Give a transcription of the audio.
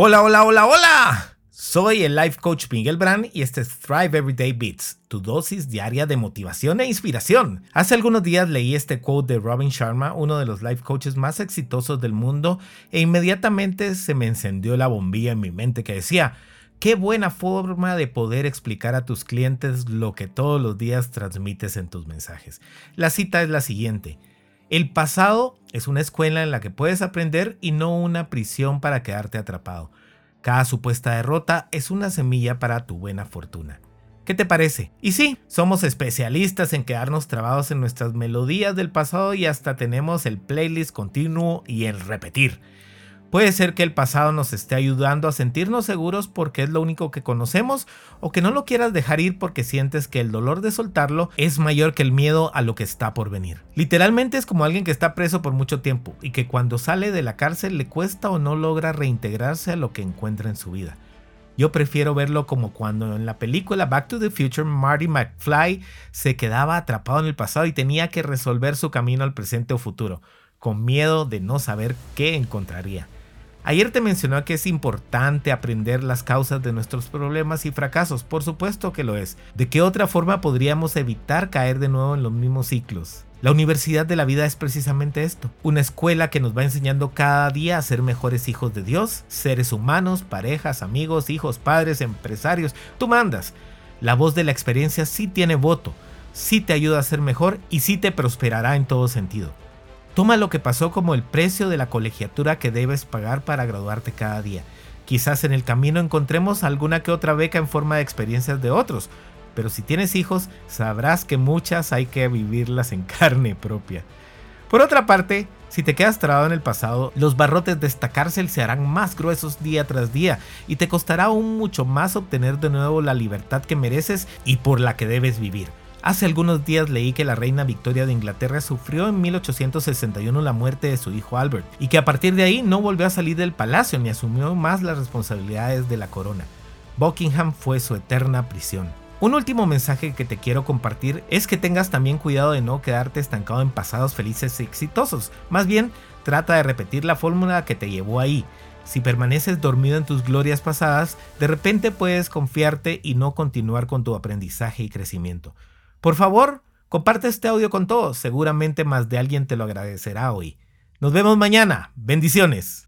Hola, hola, hola, hola. Soy el Life Coach Miguel Brand y este es Thrive Everyday Beats, tu dosis diaria de motivación e inspiración. Hace algunos días leí este quote de Robin Sharma, uno de los life coaches más exitosos del mundo, e inmediatamente se me encendió la bombilla en mi mente que decía, qué buena forma de poder explicar a tus clientes lo que todos los días transmites en tus mensajes. La cita es la siguiente. El pasado es una escuela en la que puedes aprender y no una prisión para quedarte atrapado. Cada supuesta derrota es una semilla para tu buena fortuna. ¿Qué te parece? Y sí, somos especialistas en quedarnos trabados en nuestras melodías del pasado y hasta tenemos el playlist continuo y el repetir. Puede ser que el pasado nos esté ayudando a sentirnos seguros porque es lo único que conocemos o que no lo quieras dejar ir porque sientes que el dolor de soltarlo es mayor que el miedo a lo que está por venir. Literalmente es como alguien que está preso por mucho tiempo y que cuando sale de la cárcel le cuesta o no logra reintegrarse a lo que encuentra en su vida. Yo prefiero verlo como cuando en la película Back to the Future Marty McFly se quedaba atrapado en el pasado y tenía que resolver su camino al presente o futuro, con miedo de no saber qué encontraría. Ayer te mencionó que es importante aprender las causas de nuestros problemas y fracasos, por supuesto que lo es. ¿De qué otra forma podríamos evitar caer de nuevo en los mismos ciclos? La universidad de la vida es precisamente esto, una escuela que nos va enseñando cada día a ser mejores hijos de Dios, seres humanos, parejas, amigos, hijos, padres, empresarios, tú mandas. La voz de la experiencia sí tiene voto, sí te ayuda a ser mejor y sí te prosperará en todo sentido. Toma lo que pasó como el precio de la colegiatura que debes pagar para graduarte cada día. Quizás en el camino encontremos alguna que otra beca en forma de experiencias de otros, pero si tienes hijos sabrás que muchas hay que vivirlas en carne propia. Por otra parte, si te quedas trabado en el pasado, los barrotes de esta cárcel se harán más gruesos día tras día y te costará aún mucho más obtener de nuevo la libertad que mereces y por la que debes vivir. Hace algunos días leí que la reina Victoria de Inglaterra sufrió en 1861 la muerte de su hijo Albert y que a partir de ahí no volvió a salir del palacio ni asumió más las responsabilidades de la corona. Buckingham fue su eterna prisión. Un último mensaje que te quiero compartir es que tengas también cuidado de no quedarte estancado en pasados felices y exitosos. Más bien, trata de repetir la fórmula que te llevó ahí. Si permaneces dormido en tus glorias pasadas, de repente puedes confiarte y no continuar con tu aprendizaje y crecimiento. Por favor, comparte este audio con todos, seguramente más de alguien te lo agradecerá hoy. Nos vemos mañana, bendiciones.